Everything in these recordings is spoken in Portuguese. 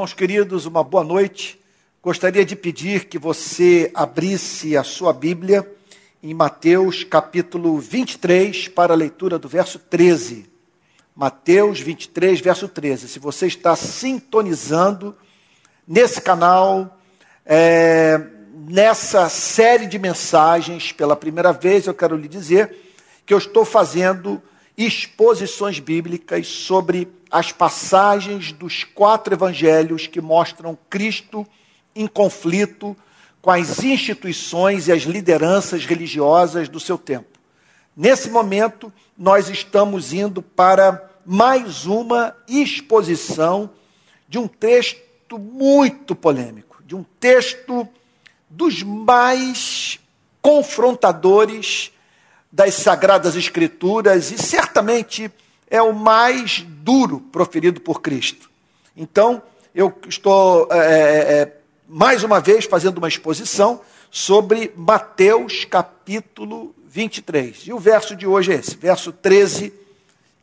Irmãos queridos, uma boa noite. Gostaria de pedir que você abrisse a sua Bíblia em Mateus capítulo 23 para a leitura do verso 13. Mateus 23, verso 13. Se você está sintonizando nesse canal, é, nessa série de mensagens, pela primeira vez, eu quero lhe dizer que eu estou fazendo exposições bíblicas sobre as passagens dos quatro evangelhos que mostram Cristo em conflito com as instituições e as lideranças religiosas do seu tempo. Nesse momento, nós estamos indo para mais uma exposição de um texto muito polêmico, de um texto dos mais confrontadores das Sagradas Escrituras e certamente é o mais duro proferido por Cristo. Então, eu estou é, é, é, mais uma vez fazendo uma exposição sobre Mateus capítulo 23. E o verso de hoje é esse, verso 13,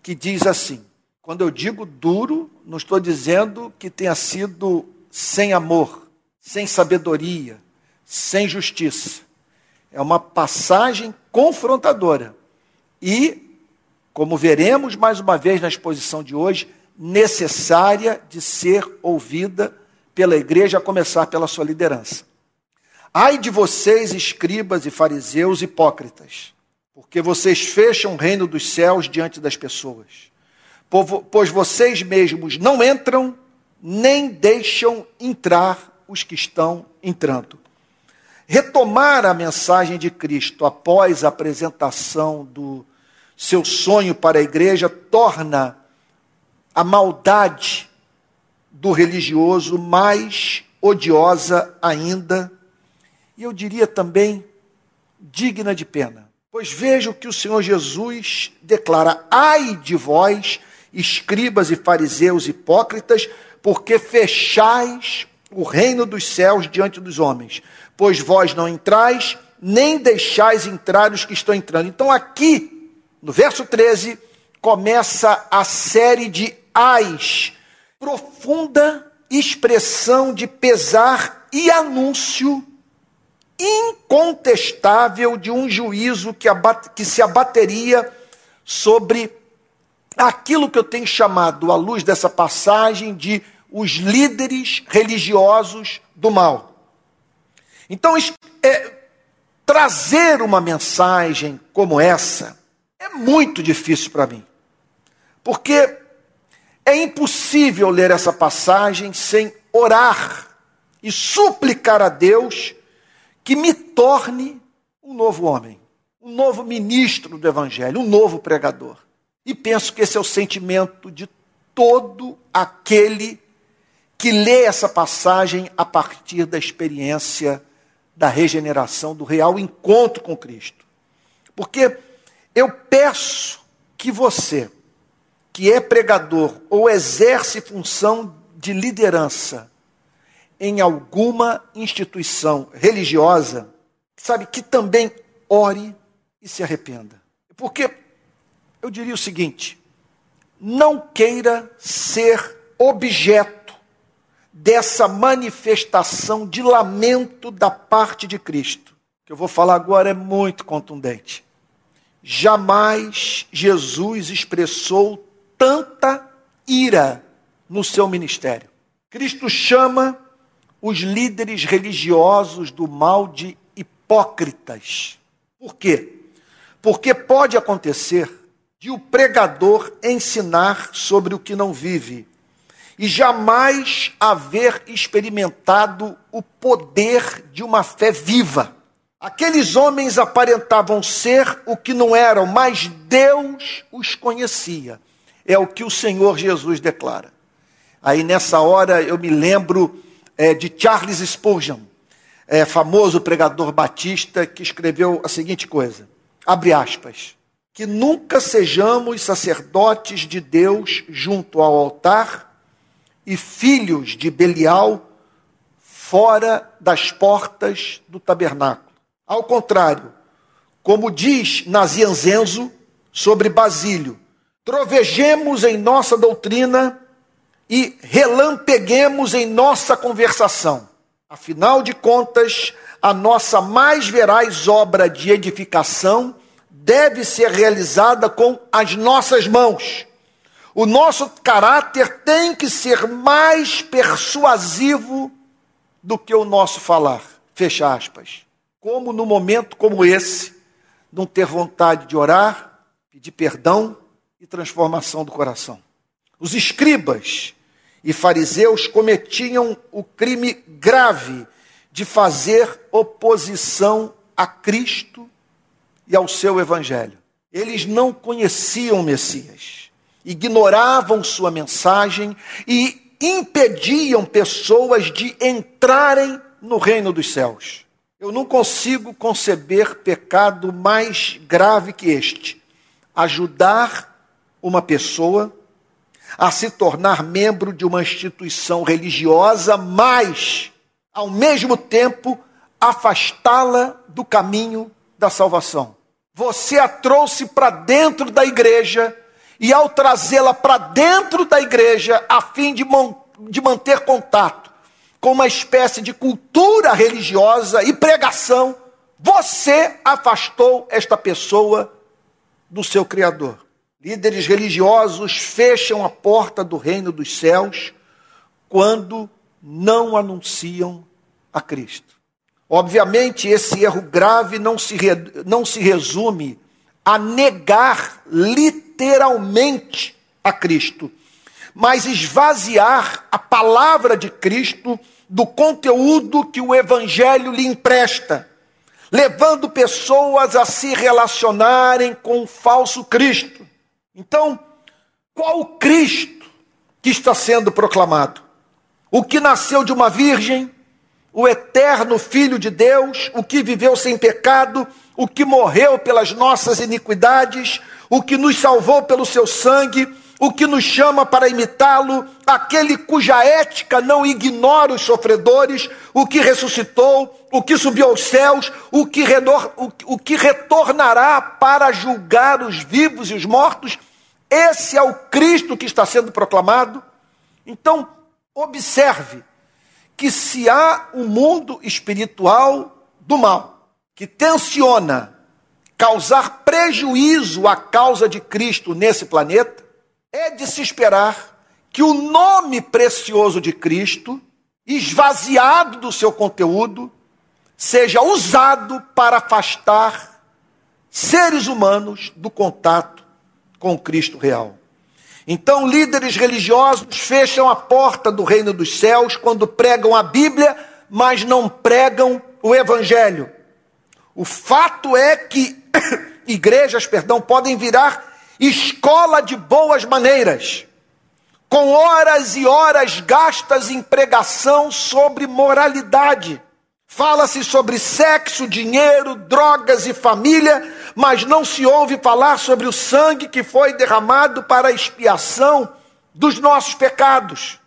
que diz assim: Quando eu digo duro, não estou dizendo que tenha sido sem amor, sem sabedoria, sem justiça. É uma passagem confrontadora. E, como veremos mais uma vez na exposição de hoje, necessária de ser ouvida pela igreja, a começar pela sua liderança. Ai de vocês, escribas e fariseus hipócritas, porque vocês fecham o reino dos céus diante das pessoas, pois vocês mesmos não entram, nem deixam entrar os que estão entrando. Retomar a mensagem de Cristo após a apresentação do seu sonho para a igreja torna a maldade do religioso mais odiosa ainda, e eu diria também digna de pena. Pois veja o que o Senhor Jesus declara: ai de vós, escribas e fariseus hipócritas, porque fechais o reino dos céus diante dos homens pois vós não entrais, nem deixais entrar os que estão entrando. Então, aqui, no verso 13, começa a série de ais, profunda expressão de pesar e anúncio incontestável de um juízo que, abate, que se abateria sobre aquilo que eu tenho chamado, à luz dessa passagem, de os líderes religiosos do mal. Então, é, trazer uma mensagem como essa é muito difícil para mim, porque é impossível ler essa passagem sem orar e suplicar a Deus que me torne um novo homem, um novo ministro do Evangelho, um novo pregador. E penso que esse é o sentimento de todo aquele que lê essa passagem a partir da experiência da regeneração, do real encontro com Cristo. Porque eu peço que você, que é pregador ou exerce função de liderança em alguma instituição religiosa, sabe, que também ore e se arrependa. Porque eu diria o seguinte: não queira ser objeto dessa manifestação de lamento da parte de Cristo. Que eu vou falar agora é muito contundente. Jamais Jesus expressou tanta ira no seu ministério. Cristo chama os líderes religiosos do mal de hipócritas. Por quê? Porque pode acontecer de o pregador ensinar sobre o que não vive e jamais haver experimentado o poder de uma fé viva. Aqueles homens aparentavam ser o que não eram, mas Deus os conhecia. É o que o Senhor Jesus declara. Aí nessa hora eu me lembro é, de Charles Spurgeon, é, famoso pregador batista, que escreveu a seguinte coisa: abre aspas. Que nunca sejamos sacerdotes de Deus junto ao altar e filhos de Belial fora das portas do tabernáculo. Ao contrário, como diz Nazianzenzo sobre Basílio, trovejemos em nossa doutrina e relampeguemos em nossa conversação. Afinal de contas, a nossa mais veraz obra de edificação deve ser realizada com as nossas mãos. O nosso caráter tem que ser mais persuasivo do que o nosso falar. Fecha aspas. Como no momento como esse, não ter vontade de orar, pedir perdão e transformação do coração. Os escribas e fariseus cometiam o crime grave de fazer oposição a Cristo e ao seu evangelho. Eles não conheciam o Messias, ignoravam sua mensagem e impediam pessoas de entrarem no reino dos céus. Eu não consigo conceber pecado mais grave que este: ajudar uma pessoa a se tornar membro de uma instituição religiosa, mas, ao mesmo tempo, afastá-la do caminho da salvação. Você a trouxe para dentro da igreja, e ao trazê-la para dentro da igreja, a fim de, de manter contato com uma espécie de cultura religiosa e pregação, você afastou esta pessoa do seu Criador. Líderes religiosos fecham a porta do reino dos céus quando não anunciam a Cristo. Obviamente, esse erro grave não se, não se resume a negar literalmente a Cristo, mas esvaziar a palavra de Cristo do conteúdo que o Evangelho lhe empresta, levando pessoas a se relacionarem com o falso Cristo. Então, qual Cristo que está sendo proclamado? O que nasceu de uma virgem, o eterno Filho de Deus, o que viveu sem pecado, o que morreu pelas nossas iniquidades, o que nos salvou pelo seu sangue, o que nos chama para imitá-lo, aquele cuja ética não ignora os sofredores, o que ressuscitou, o que subiu aos céus, o que, redor, o, o que retornará para julgar os vivos e os mortos. Esse é o Cristo que está sendo proclamado. Então, observe que se há um mundo espiritual do mal que tensiona causar prejuízo à causa de Cristo nesse planeta, é de se esperar que o nome precioso de Cristo, esvaziado do seu conteúdo, seja usado para afastar seres humanos do contato com o Cristo real. Então, líderes religiosos fecham a porta do reino dos céus quando pregam a Bíblia, mas não pregam o Evangelho. O fato é que igrejas, perdão, podem virar escola de boas maneiras, com horas e horas gastas em pregação sobre moralidade. Fala-se sobre sexo, dinheiro, drogas e família, mas não se ouve falar sobre o sangue que foi derramado para a expiação dos nossos pecados.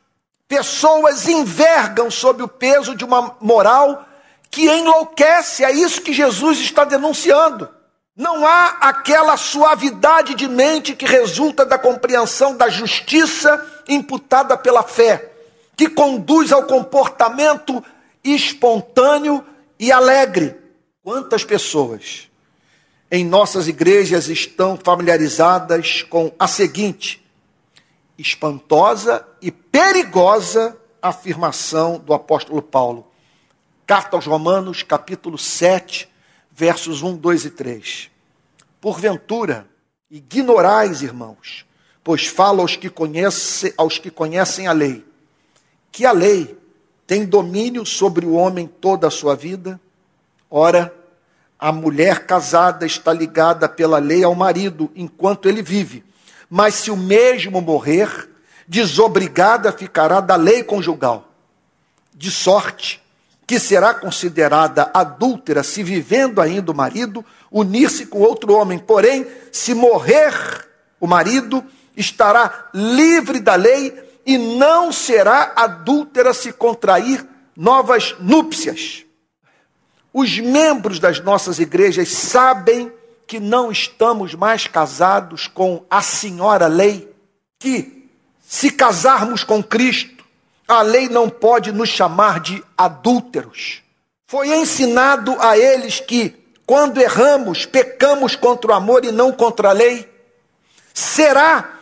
Pessoas envergam sob o peso de uma moral que enlouquece, é isso que Jesus está denunciando. Não há aquela suavidade de mente que resulta da compreensão da justiça imputada pela fé, que conduz ao comportamento espontâneo e alegre. Quantas pessoas em nossas igrejas estão familiarizadas com a seguinte espantosa e perigosa afirmação do apóstolo Paulo? Carta aos Romanos, capítulo 7, versos 1, 2 e 3. Porventura, ignorais, irmãos, pois falo aos que, conhece, aos que conhecem a lei, que a lei tem domínio sobre o homem toda a sua vida? Ora, a mulher casada está ligada pela lei ao marido enquanto ele vive, mas se o mesmo morrer, desobrigada ficará da lei conjugal. De sorte que será considerada adúltera se vivendo ainda o marido unir-se com outro homem. Porém, se morrer o marido, estará livre da lei e não será adúltera se contrair novas núpcias. Os membros das nossas igrejas sabem que não estamos mais casados com a senhora lei, que se casarmos com Cristo, a lei não pode nos chamar de adúlteros. Foi ensinado a eles que, quando erramos, pecamos contra o amor e não contra a lei. Será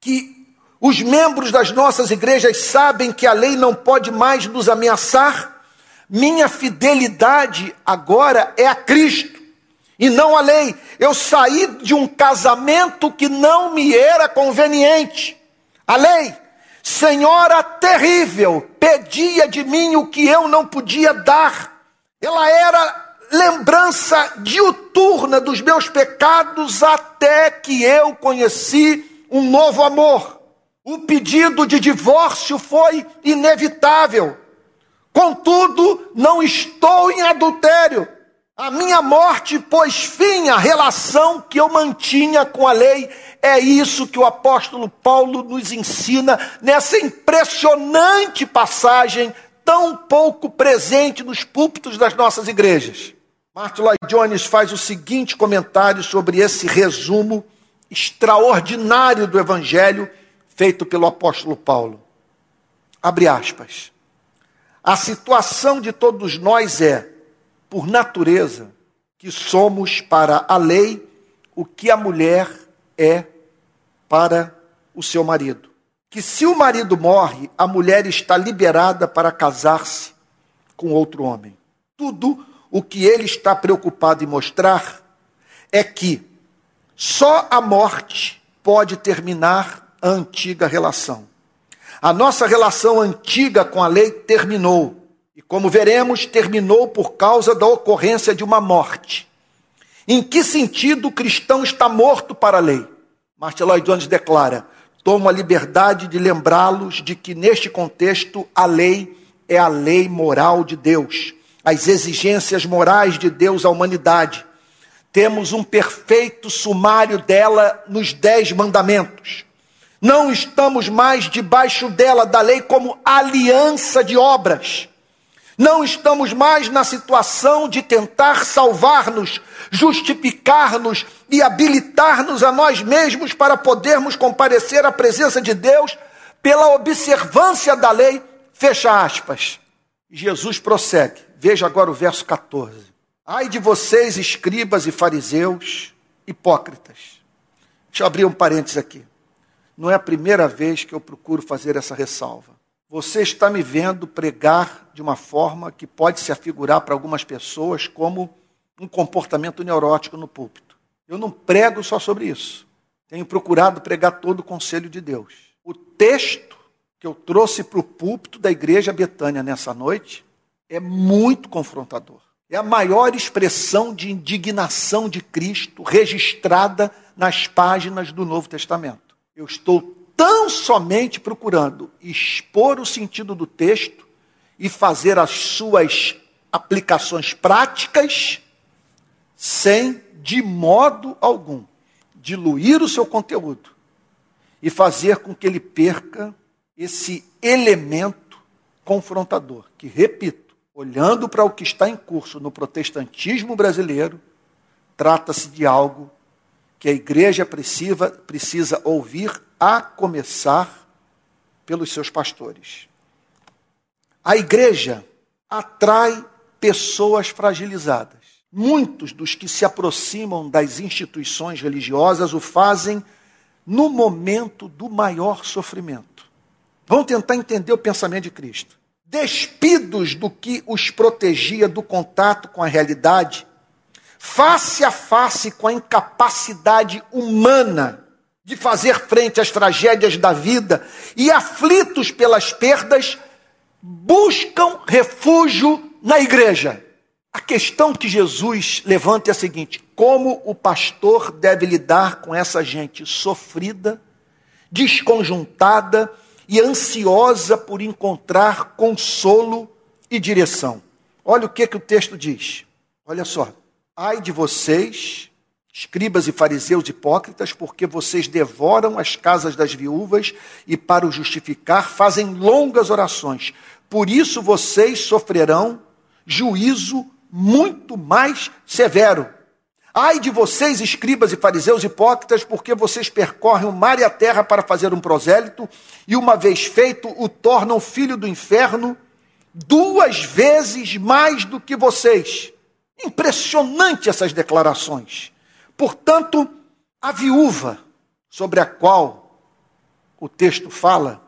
que os membros das nossas igrejas sabem que a lei não pode mais nos ameaçar? Minha fidelidade agora é a Cristo e não a lei. Eu saí de um casamento que não me era conveniente. A lei, senhora terrível, pedia de mim o que eu não podia dar. Ela era lembrança diuturna dos meus pecados até que eu conheci um novo amor. O pedido de divórcio foi inevitável. Contudo, não estou em adultério. A minha morte pôs fim à relação que eu mantinha com a lei. É isso que o apóstolo Paulo nos ensina nessa impressionante passagem, tão pouco presente nos púlpitos das nossas igrejas. Martin Lloyd Jones faz o seguinte comentário sobre esse resumo extraordinário do Evangelho feito pelo apóstolo Paulo. Abre aspas. A situação de todos nós é, por natureza, que somos para a lei o que a mulher é para o seu marido. Que se o marido morre, a mulher está liberada para casar-se com outro homem. Tudo o que ele está preocupado em mostrar é que só a morte pode terminar a antiga relação. A nossa relação antiga com a lei terminou. E como veremos, terminou por causa da ocorrência de uma morte. Em que sentido o cristão está morto para a lei? Martin Lloyd Jones declara: tomo a liberdade de lembrá-los de que neste contexto a lei é a lei moral de Deus, as exigências morais de Deus à humanidade. Temos um perfeito sumário dela nos Dez Mandamentos. Não estamos mais debaixo dela, da lei, como aliança de obras. Não estamos mais na situação de tentar salvar-nos, justificar-nos e habilitar-nos a nós mesmos para podermos comparecer à presença de Deus pela observância da lei. Fecha aspas. Jesus prossegue. Veja agora o verso 14. Ai de vocês, escribas e fariseus, hipócritas. Deixa eu abrir um parênteses aqui. Não é a primeira vez que eu procuro fazer essa ressalva. Você está me vendo pregar de uma forma que pode se afigurar para algumas pessoas como um comportamento neurótico no púlpito. Eu não prego só sobre isso. Tenho procurado pregar todo o conselho de Deus. O texto que eu trouxe para o púlpito da igreja Betânia nessa noite é muito confrontador. É a maior expressão de indignação de Cristo registrada nas páginas do Novo Testamento. Eu estou tão somente procurando expor o sentido do texto e fazer as suas aplicações práticas sem, de modo algum, diluir o seu conteúdo e fazer com que ele perca esse elemento confrontador, que, repito, olhando para o que está em curso no protestantismo brasileiro, trata-se de algo que a igreja precisa, precisa ouvir, a começar pelos seus pastores. A igreja atrai pessoas fragilizadas. Muitos dos que se aproximam das instituições religiosas o fazem no momento do maior sofrimento. Vão tentar entender o pensamento de Cristo. Despidos do que os protegia do contato com a realidade, face a face com a incapacidade humana de fazer frente às tragédias da vida e aflitos pelas perdas, buscam refúgio na igreja. A questão que Jesus levanta é a seguinte: como o pastor deve lidar com essa gente sofrida, desconjuntada e ansiosa por encontrar consolo e direção? Olha o que, que o texto diz. Olha só. Ai de vocês, escribas e fariseus hipócritas, porque vocês devoram as casas das viúvas e, para o justificar, fazem longas orações. Por isso vocês sofrerão juízo muito mais severo. Ai de vocês, escribas e fariseus hipócritas, porque vocês percorrem o mar e a terra para fazer um prosélito, e uma vez feito, o tornam filho do inferno, duas vezes mais do que vocês. Impressionante essas declarações. Portanto, a viúva sobre a qual o texto fala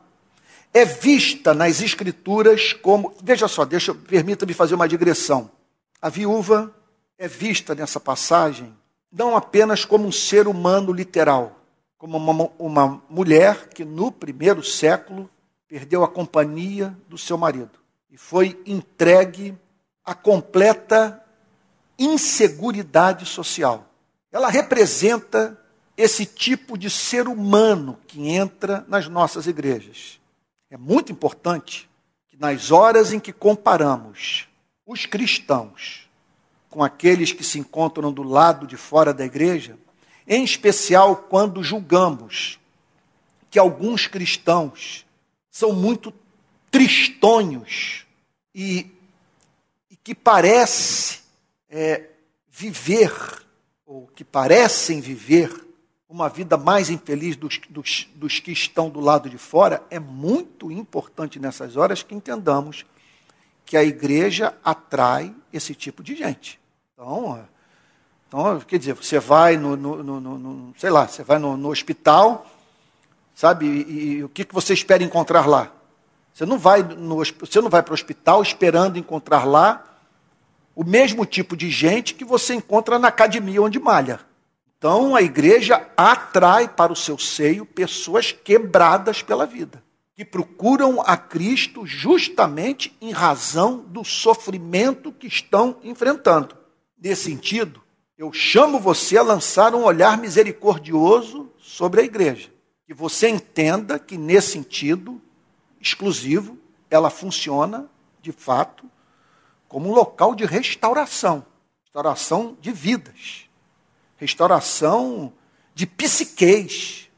é vista nas escrituras como, veja só, deixa, permita-me fazer uma digressão. A viúva é vista nessa passagem não apenas como um ser humano literal, como uma, uma mulher que no primeiro século perdeu a companhia do seu marido e foi entregue à completa inseguridade social. Ela representa esse tipo de ser humano que entra nas nossas igrejas. É muito importante que nas horas em que comparamos os cristãos com aqueles que se encontram do lado de fora da igreja, em especial quando julgamos que alguns cristãos são muito tristonhos e, e que parece é, viver, ou que parecem viver, uma vida mais infeliz dos, dos, dos que estão do lado de fora, é muito importante nessas horas que entendamos que a igreja atrai esse tipo de gente. Então, então quer dizer, você vai no, no, no, no sei lá, você vai no, hospital, sabe? E, e, o que, que você espera encontrar lá? Você não vai no, você não vai para o hospital esperando encontrar lá o mesmo tipo de gente que você encontra na academia onde malha. Então a igreja atrai para o seu seio pessoas quebradas pela vida, que procuram a Cristo justamente em razão do sofrimento que estão enfrentando. Nesse sentido, eu chamo você a lançar um olhar misericordioso sobre a igreja. Que você entenda que, nesse sentido exclusivo, ela funciona, de fato, como um local de restauração restauração de vidas, restauração de psiquez,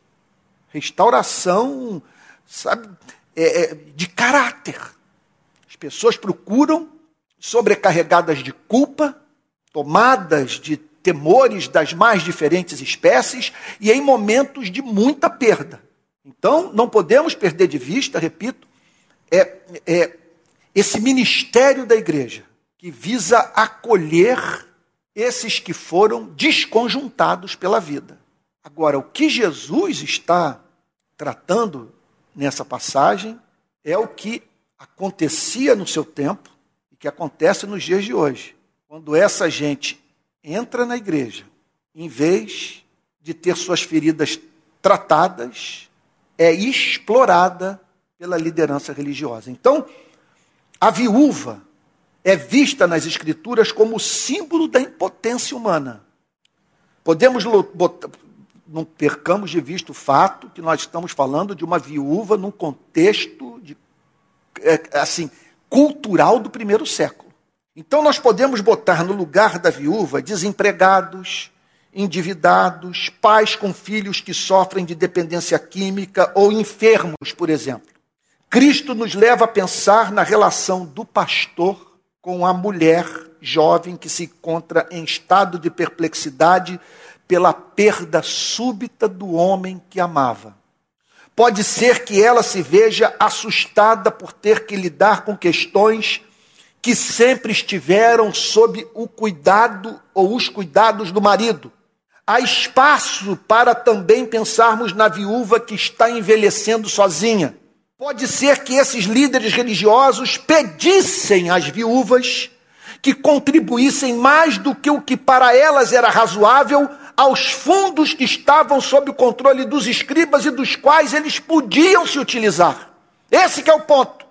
restauração, sabe, é, é, de caráter. As pessoas procuram, sobrecarregadas de culpa, tomadas de temores das mais diferentes espécies e em momentos de muita perda. Então, não podemos perder de vista, repito, é, é esse ministério da igreja que visa acolher esses que foram desconjuntados pela vida. Agora, o que Jesus está tratando nessa passagem é o que acontecia no seu tempo e que acontece nos dias de hoje. Quando essa gente entra na igreja, em vez de ter suas feridas tratadas, é explorada pela liderança religiosa. Então, a viúva é vista nas Escrituras como símbolo da impotência humana. Podemos botar, não percamos de vista o fato que nós estamos falando de uma viúva num contexto de, é, assim cultural do primeiro século. Então nós podemos botar no lugar da viúva desempregados, endividados, pais com filhos que sofrem de dependência química ou enfermos, por exemplo. Cristo nos leva a pensar na relação do pastor com a mulher jovem que se encontra em estado de perplexidade pela perda súbita do homem que amava. Pode ser que ela se veja assustada por ter que lidar com questões que sempre estiveram sob o cuidado ou os cuidados do marido. Há espaço para também pensarmos na viúva que está envelhecendo sozinha. Pode ser que esses líderes religiosos pedissem às viúvas que contribuíssem mais do que o que para elas era razoável aos fundos que estavam sob o controle dos escribas e dos quais eles podiam se utilizar. Esse é o ponto.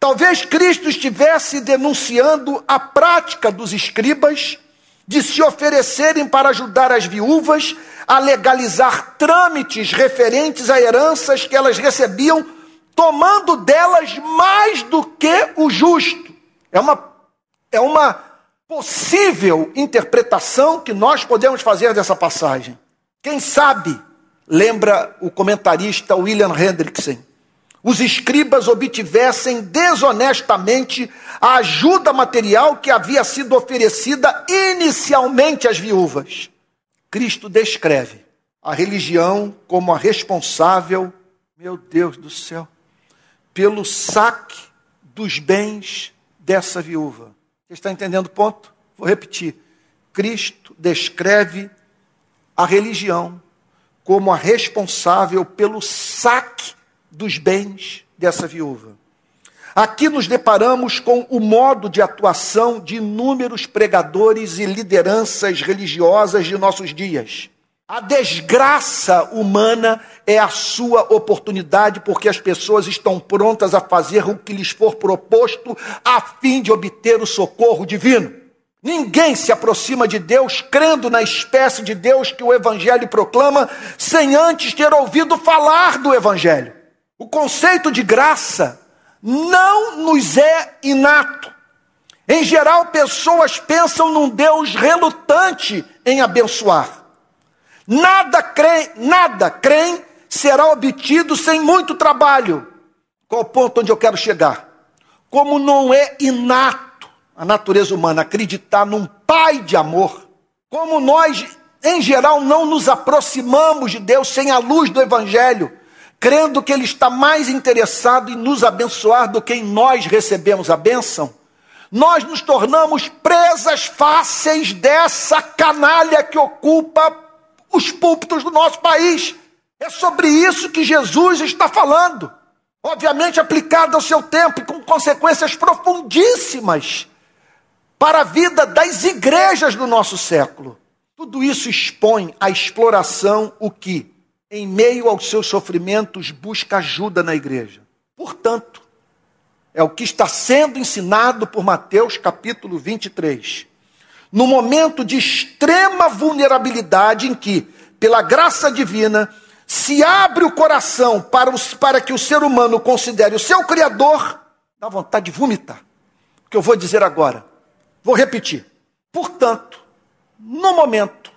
Talvez Cristo estivesse denunciando a prática dos escribas de se oferecerem para ajudar as viúvas a legalizar trâmites referentes a heranças que elas recebiam, tomando delas mais do que o justo. É uma, é uma possível interpretação que nós podemos fazer dessa passagem. Quem sabe, lembra o comentarista William Hendrickson, os escribas obtivessem desonestamente a ajuda material que havia sido oferecida inicialmente às viúvas. Cristo descreve a religião como a responsável, meu Deus do céu, pelo saque dos bens dessa viúva. Você está entendendo o ponto? Vou repetir. Cristo descreve a religião como a responsável pelo saque dos bens dessa viúva. Aqui nos deparamos com o modo de atuação de inúmeros pregadores e lideranças religiosas de nossos dias. A desgraça humana é a sua oportunidade, porque as pessoas estão prontas a fazer o que lhes for proposto a fim de obter o socorro divino. Ninguém se aproxima de Deus crendo na espécie de Deus que o Evangelho proclama, sem antes ter ouvido falar do Evangelho. O conceito de graça não nos é inato. Em geral, pessoas pensam num Deus relutante em abençoar. Nada creem, nada creem será obtido sem muito trabalho. Qual o ponto onde eu quero chegar? Como não é inato a natureza humana acreditar num Pai de amor, como nós, em geral, não nos aproximamos de Deus sem a luz do Evangelho, crendo que Ele está mais interessado em nos abençoar do que em nós recebemos a bênção, nós nos tornamos presas fáceis dessa canalha que ocupa os púlpitos do nosso país. É sobre isso que Jesus está falando. Obviamente aplicado ao seu tempo e com consequências profundíssimas para a vida das igrejas do nosso século. Tudo isso expõe a exploração o que em meio aos seus sofrimentos, busca ajuda na igreja. Portanto, é o que está sendo ensinado por Mateus capítulo 23. No momento de extrema vulnerabilidade em que, pela graça divina, se abre o coração para, os, para que o ser humano considere o seu Criador, dá vontade de vomitar. O que eu vou dizer agora. Vou repetir. Portanto, no momento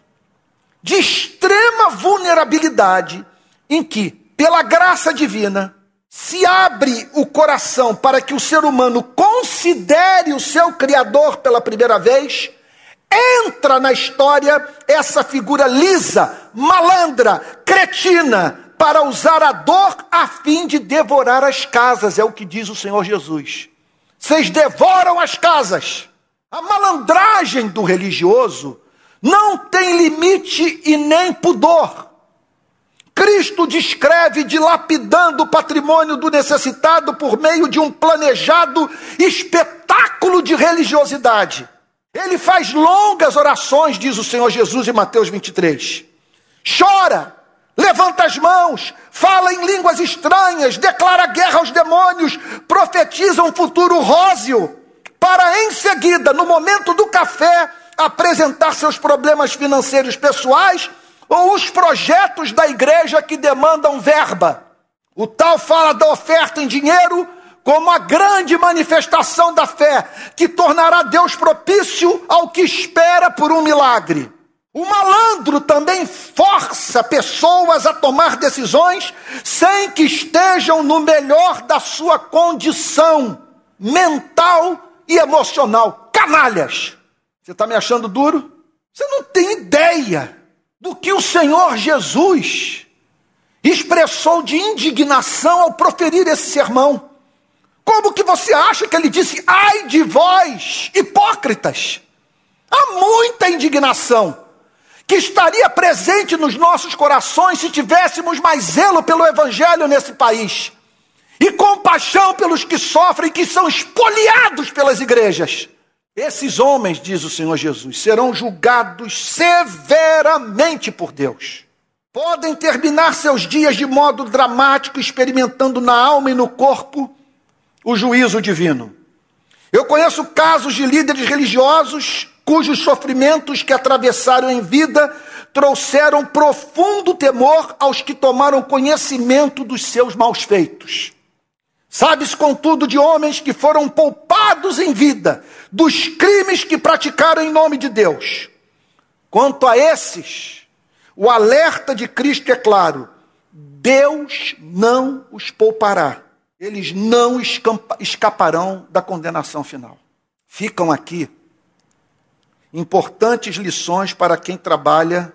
de extrema vulnerabilidade, em que, pela graça divina, se abre o coração para que o ser humano considere o seu Criador pela primeira vez, entra na história essa figura lisa, malandra, cretina, para usar a dor a fim de devorar as casas, é o que diz o Senhor Jesus. Vocês devoram as casas. A malandragem do religioso não tem limite e nem pudor. Cristo descreve dilapidando o patrimônio do necessitado por meio de um planejado espetáculo de religiosidade. Ele faz longas orações, diz o Senhor Jesus em Mateus 23. Chora, levanta as mãos, fala em línguas estranhas, declara guerra aos demônios, profetiza um futuro róseo, para em seguida, no momento do café, apresentar seus problemas financeiros pessoais ou os projetos da igreja que demandam verba. O tal fala da oferta em dinheiro como a grande manifestação da fé que tornará Deus propício ao que espera por um milagre. O malandro também força pessoas a tomar decisões sem que estejam no melhor da sua condição mental e emocional. Canalhas! Você está me achando duro? Você não tem ideia do que o Senhor Jesus expressou de indignação ao proferir esse sermão. Como que você acha que ele disse, ai de vós, hipócritas? Há muita indignação que estaria presente nos nossos corações se tivéssemos mais zelo pelo Evangelho nesse país e compaixão pelos que sofrem, que são espoliados pelas igrejas. Esses homens, diz o Senhor Jesus, serão julgados severamente por Deus. Podem terminar seus dias de modo dramático, experimentando na alma e no corpo o juízo divino. Eu conheço casos de líderes religiosos cujos sofrimentos que atravessaram em vida trouxeram profundo temor aos que tomaram conhecimento dos seus maus feitos. Sabes, contudo, de homens que foram poupados em vida dos crimes que praticaram em nome de Deus. Quanto a esses, o alerta de Cristo é claro: Deus não os poupará. Eles não escaparão da condenação final. Ficam aqui importantes lições para quem trabalha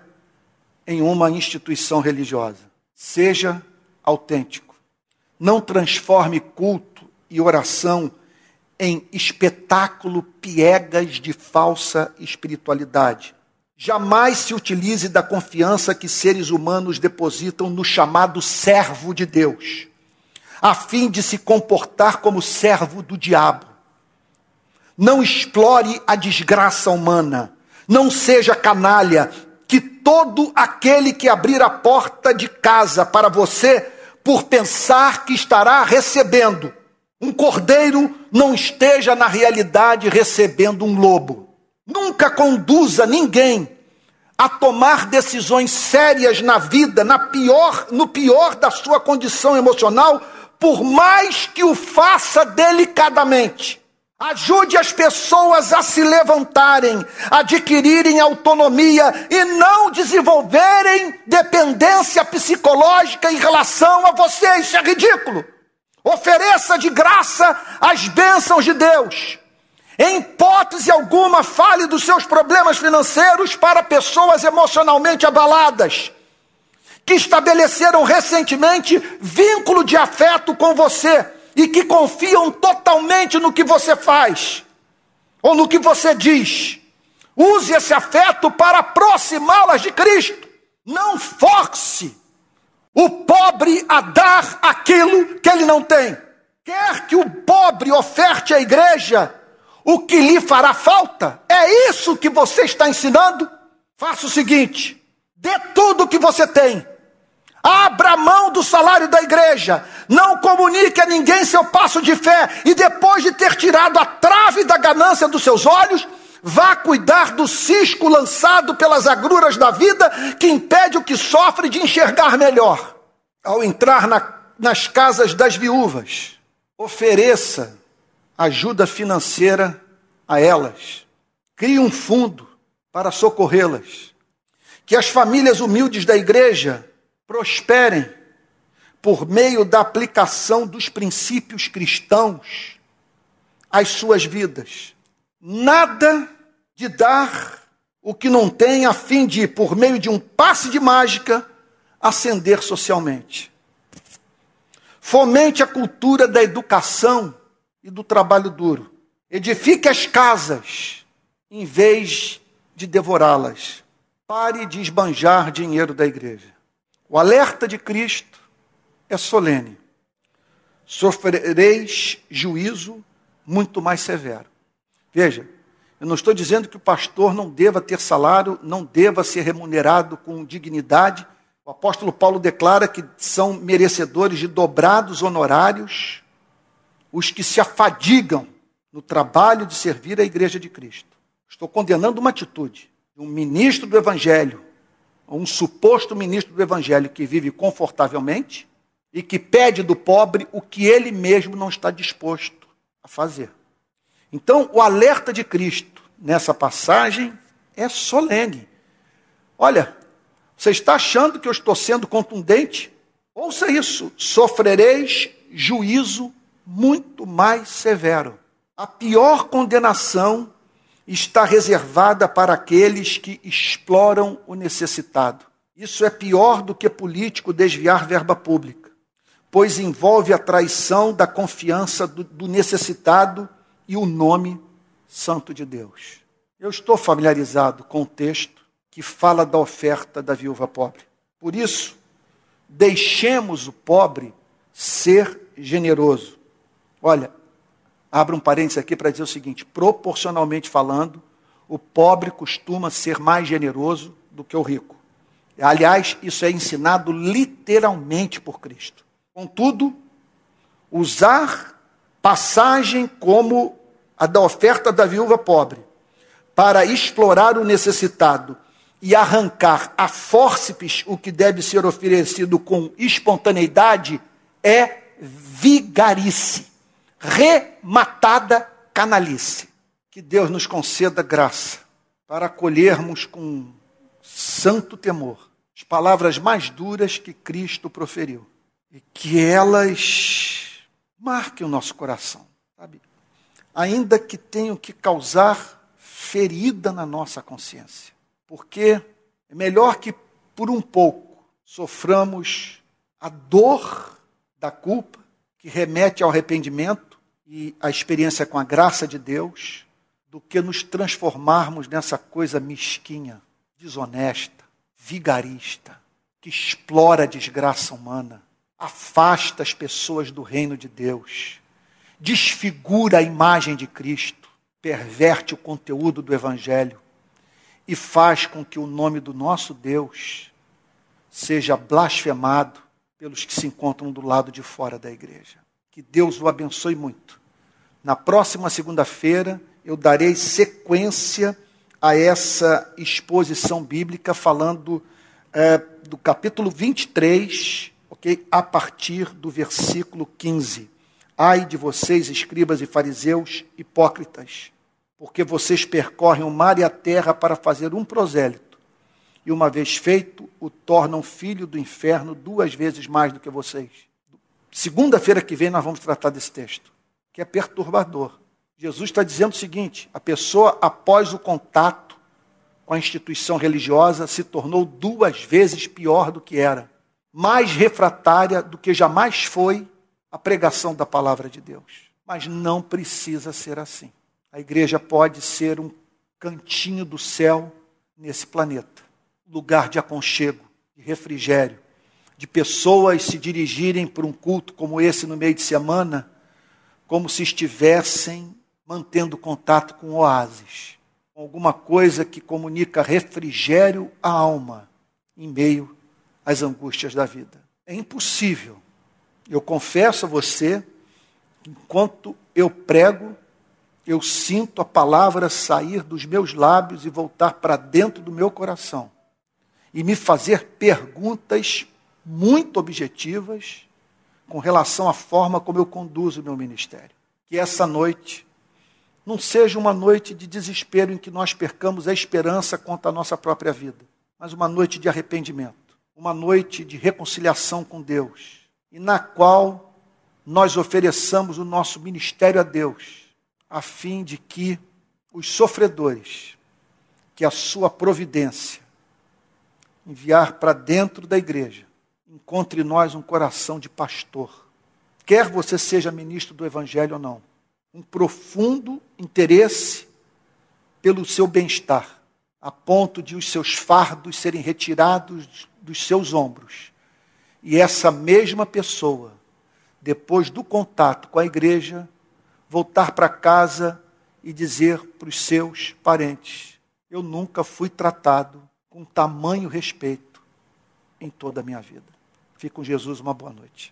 em uma instituição religiosa. Seja autêntico. Não transforme culto e oração em espetáculo piegas de falsa espiritualidade. Jamais se utilize da confiança que seres humanos depositam no chamado servo de Deus, a fim de se comportar como servo do diabo. Não explore a desgraça humana. Não seja canalha, que todo aquele que abrir a porta de casa para você, por pensar que estará recebendo um cordeiro, não esteja na realidade recebendo um lobo. Nunca conduza ninguém a tomar decisões sérias na vida, na pior, no pior da sua condição emocional, por mais que o faça delicadamente. Ajude as pessoas a se levantarem, adquirirem autonomia e não desenvolverem dependência psicológica em relação a você. Isso é ridículo. Ofereça de graça as bênçãos de Deus. Em hipótese alguma, fale dos seus problemas financeiros para pessoas emocionalmente abaladas, que estabeleceram recentemente vínculo de afeto com você e que confiam totalmente no que você faz ou no que você diz. Use esse afeto para aproximá-las de Cristo. Não force o pobre a dar aquilo que ele não tem. Quer que o pobre oferte à igreja o que lhe fará falta? É isso que você está ensinando? Faça o seguinte: dê tudo o que você tem Abra mão do salário da igreja. Não comunique a ninguém seu passo de fé. E depois de ter tirado a trave da ganância dos seus olhos, vá cuidar do cisco lançado pelas agruras da vida que impede o que sofre de enxergar melhor. Ao entrar na, nas casas das viúvas, ofereça ajuda financeira a elas. Crie um fundo para socorrê-las. Que as famílias humildes da igreja prosperem por meio da aplicação dos princípios cristãos às suas vidas. Nada de dar o que não tem a fim de, por meio de um passe de mágica, ascender socialmente. Fomente a cultura da educação e do trabalho duro. Edifique as casas em vez de devorá-las. Pare de esbanjar dinheiro da igreja. O alerta de Cristo é solene. Sofrereis juízo muito mais severo. Veja, eu não estou dizendo que o pastor não deva ter salário, não deva ser remunerado com dignidade. O apóstolo Paulo declara que são merecedores de dobrados honorários os que se afadigam no trabalho de servir a igreja de Cristo. Estou condenando uma atitude de um ministro do evangelho um suposto ministro do evangelho que vive confortavelmente e que pede do pobre o que ele mesmo não está disposto a fazer. Então, o alerta de Cristo nessa passagem é solene. Olha, você está achando que eu estou sendo contundente? Ouça isso: sofrereis juízo muito mais severo. A pior condenação está reservada para aqueles que exploram o necessitado. Isso é pior do que político desviar verba pública, pois envolve a traição da confiança do, do necessitado e o nome santo de Deus. Eu estou familiarizado com o texto que fala da oferta da viúva pobre. Por isso, deixemos o pobre ser generoso. Olha, Abra um parênteses aqui para dizer o seguinte: proporcionalmente falando, o pobre costuma ser mais generoso do que o rico. Aliás, isso é ensinado literalmente por Cristo. Contudo, usar passagem como a da oferta da viúva pobre para explorar o necessitado e arrancar a fórceps o que deve ser oferecido com espontaneidade é vigarice rematada canalice. Que Deus nos conceda graça para acolhermos com santo temor as palavras mais duras que Cristo proferiu e que elas marquem o nosso coração, sabe? Ainda que tenham que causar ferida na nossa consciência. Porque é melhor que por um pouco soframos a dor da culpa, que remete ao arrependimento e à experiência com a graça de Deus, do que nos transformarmos nessa coisa mesquinha, desonesta, vigarista, que explora a desgraça humana, afasta as pessoas do reino de Deus, desfigura a imagem de Cristo, perverte o conteúdo do Evangelho e faz com que o nome do nosso Deus seja blasfemado pelos que se encontram do lado de fora da igreja. Que Deus o abençoe muito. Na próxima segunda-feira, eu darei sequência a essa exposição bíblica, falando é, do capítulo 23, ok? A partir do versículo 15. Ai de vocês, escribas e fariseus hipócritas, porque vocês percorrem o mar e a terra para fazer um prosélito, e uma vez feito, o tornam filho do inferno duas vezes mais do que vocês. Segunda-feira que vem nós vamos tratar desse texto, que é perturbador. Jesus está dizendo o seguinte: a pessoa, após o contato com a instituição religiosa, se tornou duas vezes pior do que era, mais refratária do que jamais foi a pregação da palavra de Deus. Mas não precisa ser assim. A igreja pode ser um cantinho do céu nesse planeta lugar de aconchego, de refrigério, de pessoas se dirigirem para um culto como esse no meio de semana, como se estivessem mantendo contato com oásis, com alguma coisa que comunica refrigério à alma em meio às angústias da vida. É impossível eu confesso a você, enquanto eu prego, eu sinto a palavra sair dos meus lábios e voltar para dentro do meu coração e me fazer perguntas muito objetivas com relação à forma como eu conduzo o meu ministério. Que essa noite não seja uma noite de desespero em que nós percamos a esperança quanto à nossa própria vida, mas uma noite de arrependimento, uma noite de reconciliação com Deus e na qual nós ofereçamos o nosso ministério a Deus, a fim de que os sofredores, que a sua providência enviar para dentro da igreja, encontre em nós um coração de pastor, quer você seja ministro do evangelho ou não, um profundo interesse pelo seu bem-estar, a ponto de os seus fardos serem retirados dos seus ombros e essa mesma pessoa, depois do contato com a igreja, voltar para casa e dizer para os seus parentes: Eu nunca fui tratado com tamanho respeito em toda a minha vida. Fique com Jesus, uma boa noite.